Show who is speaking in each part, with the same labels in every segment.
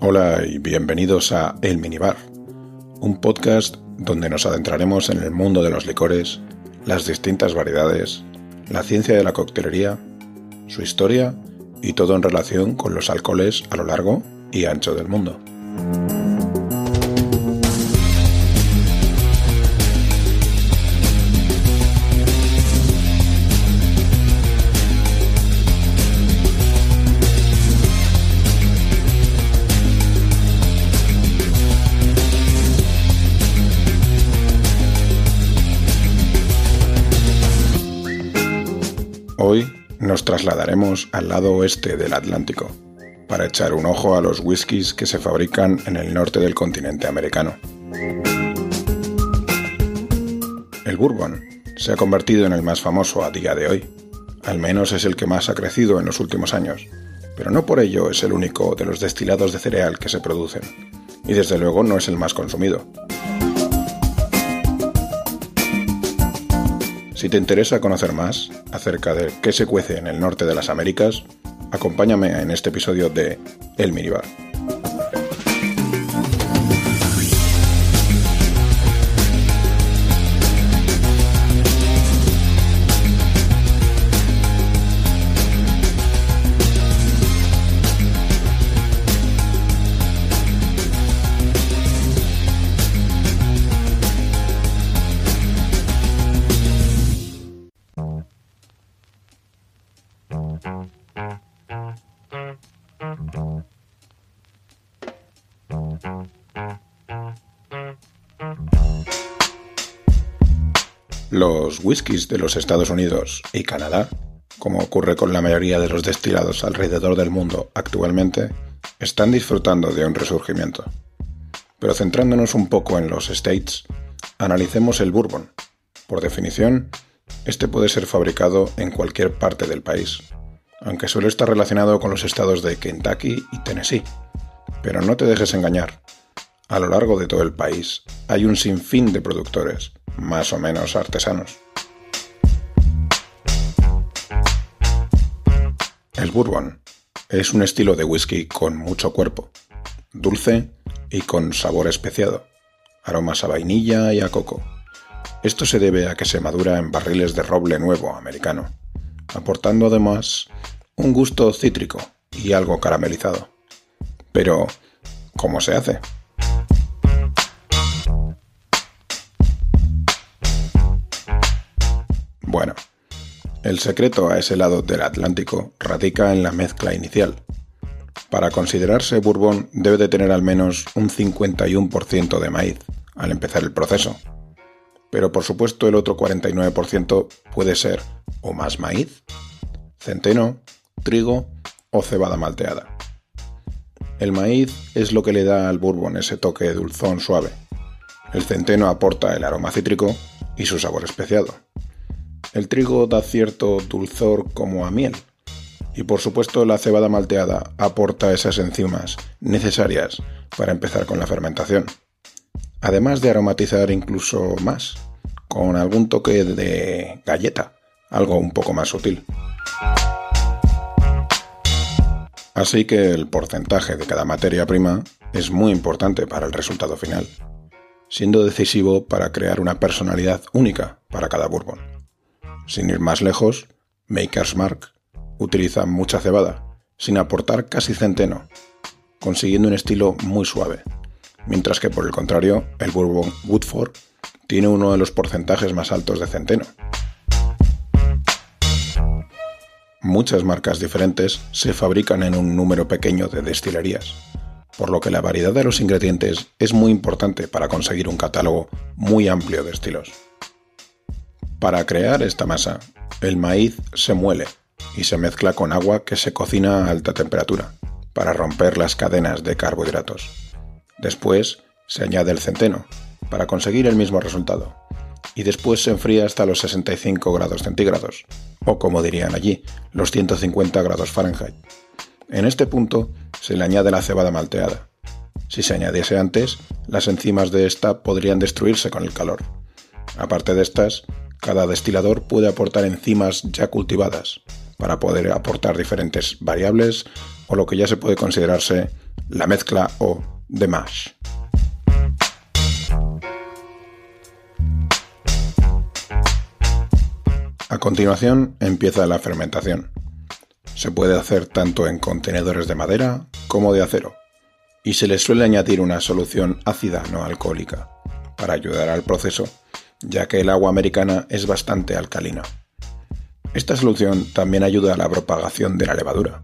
Speaker 1: Hola y bienvenidos a El Minibar, un podcast donde nos adentraremos en el mundo de los licores, las distintas variedades, la ciencia de la coctelería, su historia y todo en relación con los alcoholes a lo largo y ancho del mundo. Nos trasladaremos al lado oeste del Atlántico para echar un ojo a los whiskies que se fabrican en el norte del continente americano. El bourbon se ha convertido en el más famoso a día de hoy, al menos es el que más ha crecido en los últimos años, pero no por ello es el único de los destilados de cereal que se producen, y desde luego no es el más consumido. Si te interesa conocer más acerca de qué se cuece en el norte de las Américas, acompáñame en este episodio de El Minibar. Los whiskies de los Estados Unidos y Canadá, como ocurre con la mayoría de los destilados alrededor del mundo actualmente, están disfrutando de un resurgimiento. Pero centrándonos un poco en los States, analicemos el bourbon. Por definición, este puede ser fabricado en cualquier parte del país, aunque suele estar relacionado con los estados de Kentucky y Tennessee. Pero no te dejes engañar. A lo largo de todo el país hay un sinfín de productores, más o menos artesanos. El bourbon es un estilo de whisky con mucho cuerpo, dulce y con sabor especiado, aromas a vainilla y a coco. Esto se debe a que se madura en barriles de roble nuevo americano, aportando además un gusto cítrico y algo caramelizado. Pero, ¿cómo se hace? Bueno, el secreto a ese lado del Atlántico radica en la mezcla inicial. Para considerarse bourbon debe de tener al menos un 51% de maíz al empezar el proceso. Pero por supuesto el otro 49% puede ser o más maíz, centeno, trigo o cebada malteada. El maíz es lo que le da al bourbon ese toque dulzón suave. El centeno aporta el aroma cítrico y su sabor especiado. El trigo da cierto dulzor como a miel. Y por supuesto la cebada malteada aporta esas enzimas necesarias para empezar con la fermentación. Además de aromatizar incluso más, con algún toque de galleta, algo un poco más sutil. Así que el porcentaje de cada materia prima es muy importante para el resultado final, siendo decisivo para crear una personalidad única para cada bourbon. Sin ir más lejos, Maker's Mark utiliza mucha cebada, sin aportar casi centeno, consiguiendo un estilo muy suave, mientras que por el contrario, el Bourbon Woodford tiene uno de los porcentajes más altos de centeno. Muchas marcas diferentes se fabrican en un número pequeño de destilerías, por lo que la variedad de los ingredientes es muy importante para conseguir un catálogo muy amplio de estilos. Para crear esta masa, el maíz se muele y se mezcla con agua que se cocina a alta temperatura para romper las cadenas de carbohidratos. Después se añade el centeno para conseguir el mismo resultado y después se enfría hasta los 65 grados centígrados, o como dirían allí, los 150 grados Fahrenheit. En este punto se le añade la cebada malteada. Si se añadiese antes, las enzimas de esta podrían destruirse con el calor. Aparte de estas, cada destilador puede aportar enzimas ya cultivadas, para poder aportar diferentes variables o lo que ya se puede considerarse la mezcla o de mash. A continuación empieza la fermentación. Se puede hacer tanto en contenedores de madera como de acero, y se le suele añadir una solución ácida no alcohólica para ayudar al proceso, ya que el agua americana es bastante alcalina. Esta solución también ayuda a la propagación de la levadura,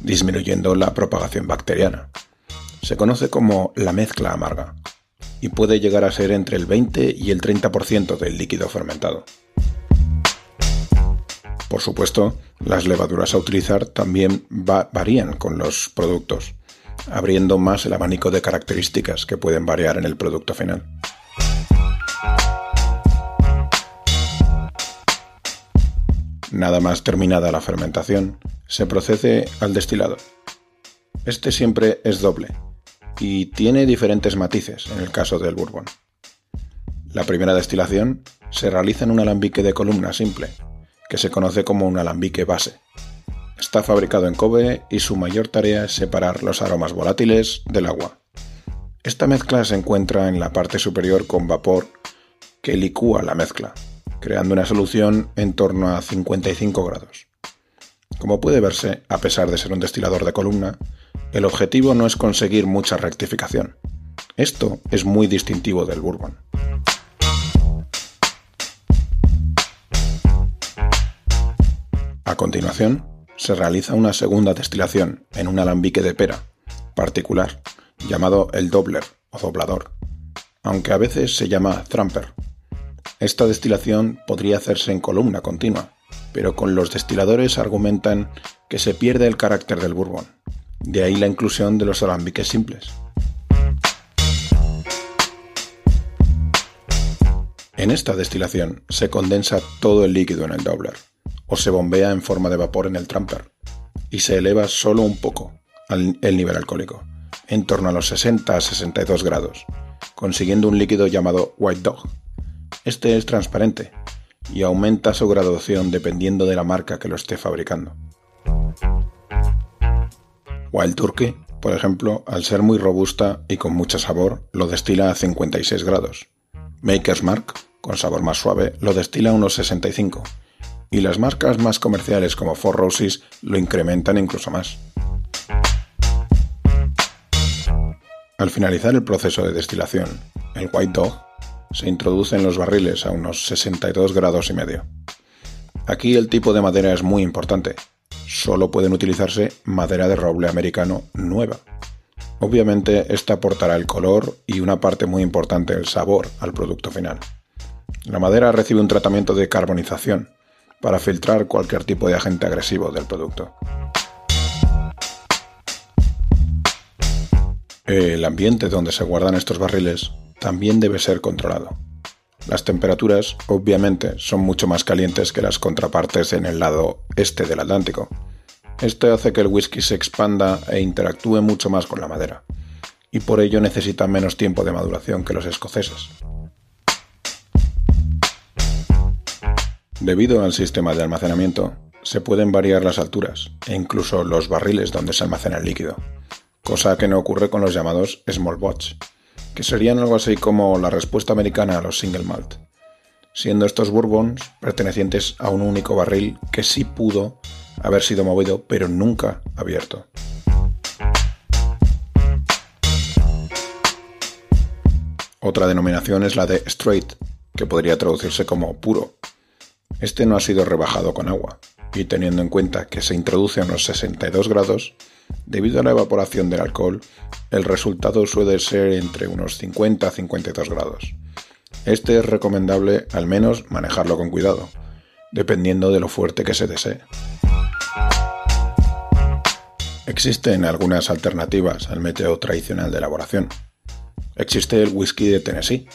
Speaker 1: disminuyendo la propagación bacteriana. Se conoce como la mezcla amarga y puede llegar a ser entre el 20 y el 30% del líquido fermentado. Por supuesto, las levaduras a utilizar también varían con los productos, abriendo más el abanico de características que pueden variar en el producto final. Nada más terminada la fermentación, se procede al destilado. Este siempre es doble y tiene diferentes matices en el caso del bourbon. La primera destilación se realiza en un alambique de columna simple, que se conoce como un alambique base. Está fabricado en cobre y su mayor tarea es separar los aromas volátiles del agua. Esta mezcla se encuentra en la parte superior con vapor que licúa la mezcla, creando una solución en torno a 55 grados. Como puede verse, a pesar de ser un destilador de columna, el objetivo no es conseguir mucha rectificación. Esto es muy distintivo del bourbon. A continuación, se realiza una segunda destilación en un alambique de pera particular, llamado el dobler o doblador, aunque a veces se llama tramper. Esta destilación podría hacerse en columna continua, pero con los destiladores argumentan que se pierde el carácter del bourbon, de ahí la inclusión de los alambiques simples. En esta destilación se condensa todo el líquido en el dobler, o se bombea en forma de vapor en el tramper y se eleva solo un poco el nivel alcohólico, en torno a los 60 a 62 grados, consiguiendo un líquido llamado White Dog. Este es transparente y aumenta su graduación dependiendo de la marca que lo esté fabricando. Wild Turkey, por ejemplo, al ser muy robusta y con mucho sabor, lo destila a 56 grados. Maker's Mark, con sabor más suave, lo destila a unos 65 y las marcas más comerciales como Four Roses lo incrementan incluso más. Al finalizar el proceso de destilación, el White Dog se introduce en los barriles a unos 62 grados y medio. Aquí el tipo de madera es muy importante. Solo pueden utilizarse madera de roble americano nueva. Obviamente esta aportará el color y una parte muy importante el sabor al producto final. La madera recibe un tratamiento de carbonización, para filtrar cualquier tipo de agente agresivo del producto. El ambiente donde se guardan estos barriles también debe ser controlado. Las temperaturas, obviamente, son mucho más calientes que las contrapartes en el lado este del Atlántico. Esto hace que el whisky se expanda e interactúe mucho más con la madera, y por ello necesita menos tiempo de maduración que los escoceses. Debido al sistema de almacenamiento, se pueden variar las alturas e incluso los barriles donde se almacena el líquido, cosa que no ocurre con los llamados small batch, que serían algo así como la respuesta americana a los single malt, siendo estos bourbons pertenecientes a un único barril que sí pudo haber sido movido pero nunca abierto. Otra denominación es la de straight, que podría traducirse como puro, este no ha sido rebajado con agua, y teniendo en cuenta que se introduce a unos 62 grados, debido a la evaporación del alcohol, el resultado suele ser entre unos 50 a 52 grados. Este es recomendable al menos manejarlo con cuidado, dependiendo de lo fuerte que se desee. Existen algunas alternativas al método tradicional de elaboración. Existe el whisky de Tennessee.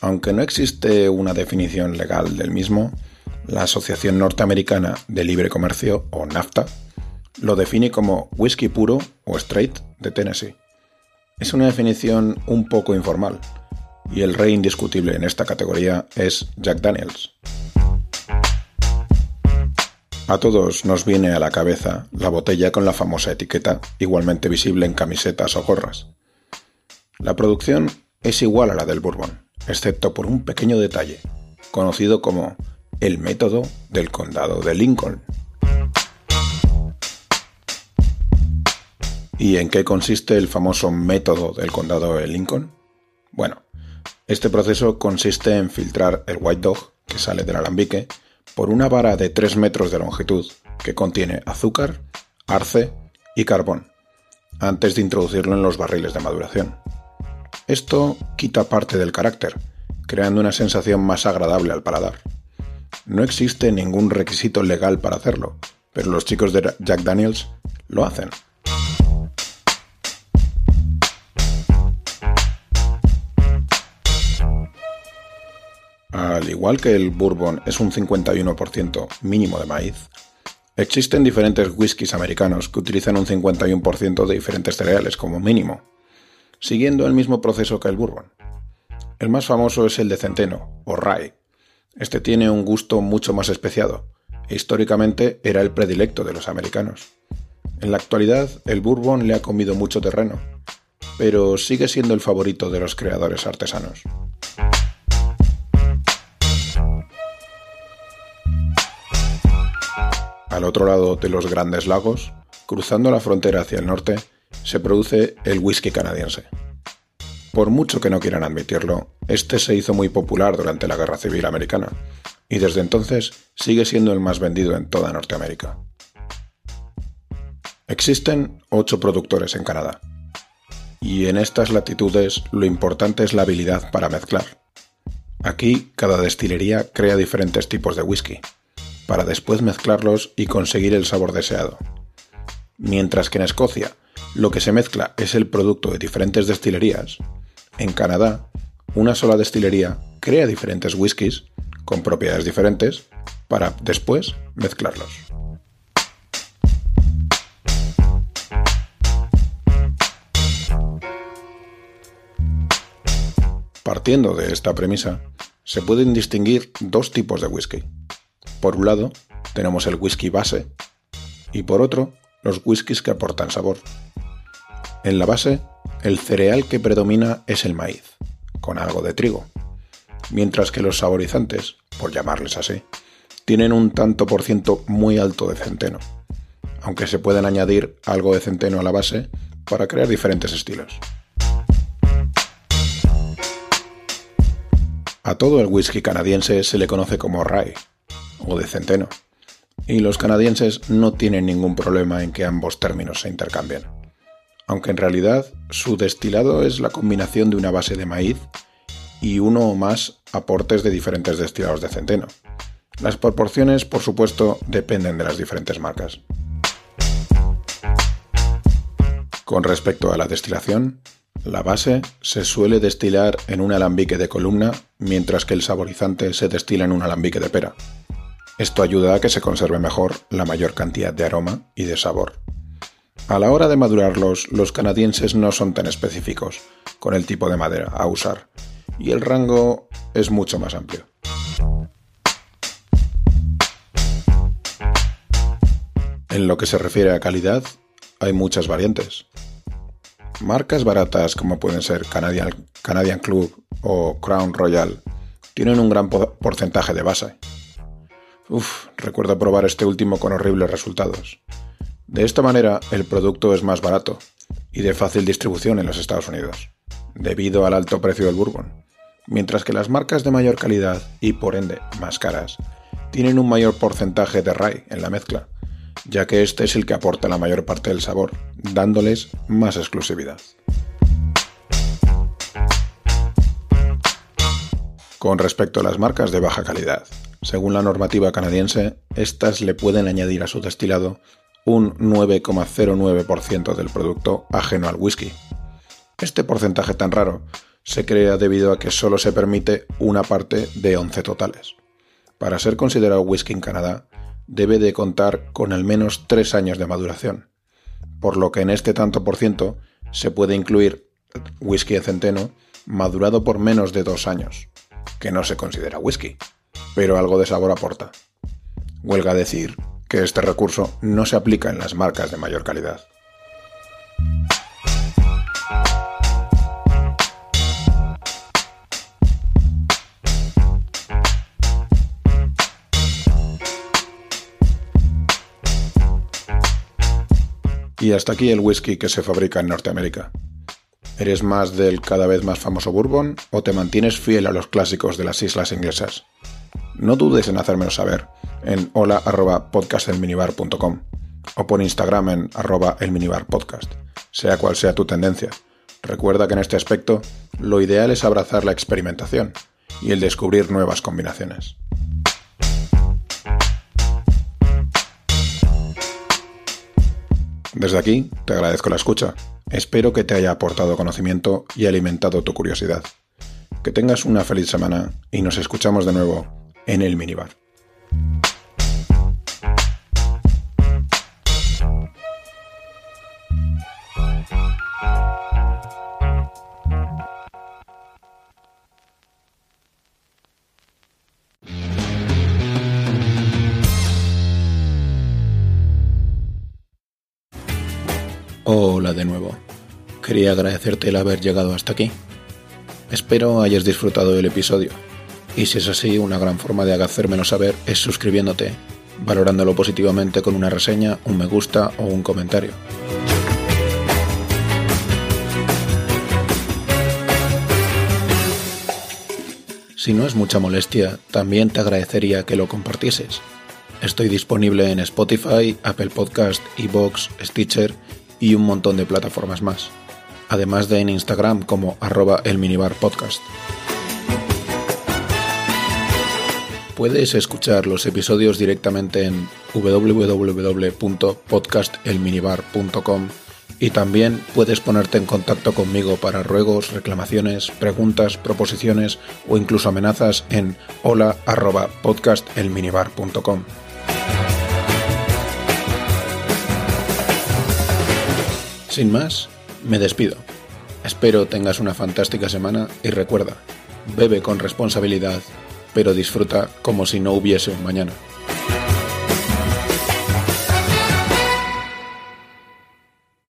Speaker 1: Aunque no existe una definición legal del mismo, la Asociación Norteamericana de Libre Comercio, o NAFTA, lo define como whisky puro o straight de Tennessee. Es una definición un poco informal, y el rey indiscutible en esta categoría es Jack Daniels. A todos nos viene a la cabeza la botella con la famosa etiqueta, igualmente visible en camisetas o gorras. La producción es igual a la del bourbon, excepto por un pequeño detalle, conocido como el método del condado de Lincoln. ¿Y en qué consiste el famoso método del condado de Lincoln? Bueno, este proceso consiste en filtrar el White Dog, que sale del alambique, por una vara de 3 metros de longitud que contiene azúcar, arce y carbón, antes de introducirlo en los barriles de maduración. Esto quita parte del carácter, creando una sensación más agradable al paladar. No existe ningún requisito legal para hacerlo, pero los chicos de Jack Daniels lo hacen. Al igual que el bourbon es un 51% mínimo de maíz, existen diferentes whiskies americanos que utilizan un 51% de diferentes cereales como mínimo, siguiendo el mismo proceso que el bourbon. El más famoso es el de centeno, o rye. Este tiene un gusto mucho más especiado, e históricamente era el predilecto de los americanos. En la actualidad, el bourbon le ha comido mucho terreno, pero sigue siendo el favorito de los creadores artesanos. Al otro lado de los grandes lagos, cruzando la frontera hacia el norte, se produce el whisky canadiense. Por mucho que no quieran admitirlo, este se hizo muy popular durante la Guerra Civil Americana, y desde entonces sigue siendo el más vendido en toda Norteamérica. Existen ocho productores en Canadá, y en estas latitudes lo importante es la habilidad para mezclar. Aquí cada destilería crea diferentes tipos de whisky, para después mezclarlos y conseguir el sabor deseado. Mientras que en Escocia lo que se mezcla es el producto de diferentes destilerías, en Canadá una sola destilería crea diferentes whiskies con propiedades diferentes para después mezclarlos. Partiendo de esta premisa, se pueden distinguir dos tipos de whisky. Por un lado, tenemos el whisky base y por otro, los whiskies que aportan sabor. En la base, el cereal que predomina es el maíz, con algo de trigo, mientras que los saborizantes, por llamarles así, tienen un tanto por ciento muy alto de centeno, aunque se pueden añadir algo de centeno a la base para crear diferentes estilos. A todo el whisky canadiense se le conoce como rye, o de centeno, y los canadienses no tienen ningún problema en que ambos términos se intercambien, aunque en realidad su destilado es la combinación de una base de maíz y uno o más aportes de diferentes destilados de centeno. Las proporciones, por supuesto, dependen de las diferentes marcas. Con respecto a la destilación, la base se suele destilar en un alambique de columna, mientras que el saborizante se destila en un alambique de pera. Esto ayuda a que se conserve mejor la mayor cantidad de aroma y de sabor. A la hora de madurarlos, los canadienses no son tan específicos con el tipo de madera a usar, y el rango es mucho más amplio. En lo que se refiere a calidad, hay muchas variantes. Marcas baratas como pueden ser Canadian, Canadian Club o Crown Royal tienen un gran porcentaje de base, Uf, recuerdo probar este último con horribles resultados. De esta manera, el producto es más barato y de fácil distribución en los Estados Unidos, debido al alto precio del bourbon, mientras que las marcas de mayor calidad y por ende más caras tienen un mayor porcentaje de rye en la mezcla, ya que este es el que aporta la mayor parte del sabor, dándoles más exclusividad. Con respecto a las marcas de baja calidad, según la normativa canadiense, estas le pueden añadir a su destilado un 9,09% del producto ajeno al whisky. Este porcentaje tan raro se crea debido a que solo se permite una parte de 11 totales. Para ser considerado whisky en Canadá, debe de contar con al menos 3 años de maduración, por lo que en este tanto por ciento se puede incluir whisky de centeno madurado por menos de 2 años, que no se considera whisky pero algo de sabor aporta. Huelga decir que este recurso no se aplica en las marcas de mayor calidad. Y hasta aquí el whisky que se fabrica en Norteamérica. ¿Eres más del cada vez más famoso bourbon o te mantienes fiel a los clásicos de las islas inglesas? No dudes en hacérmelo saber en hola.podcastelminibar.com o por Instagram en arroba elminibarpodcast, sea cual sea tu tendencia. Recuerda que en este aspecto lo ideal es abrazar la experimentación y el descubrir nuevas combinaciones. Desde aquí, te agradezco la escucha. Espero que te haya aportado conocimiento y alimentado tu curiosidad. Que tengas una feliz semana y nos escuchamos de nuevo en el minibar. Hola de nuevo. Quería agradecerte el haber llegado hasta aquí. Espero hayas disfrutado del episodio. Y si es así, una gran forma de hacérmelo saber es suscribiéndote, valorándolo positivamente con una reseña, un me gusta o un comentario. Si no es mucha molestia, también te agradecería que lo compartieses. Estoy disponible en Spotify, Apple Podcast, Evox, Stitcher y un montón de plataformas más, además de en Instagram como arroba el minibar podcast. Puedes escuchar los episodios directamente en www.podcastelminibar.com y también puedes ponerte en contacto conmigo para ruegos, reclamaciones, preguntas, proposiciones o incluso amenazas en hola.podcastelminibar.com. Sin más, me despido. Espero tengas una fantástica semana y recuerda, bebe con responsabilidad, pero disfruta como si no hubiese un mañana.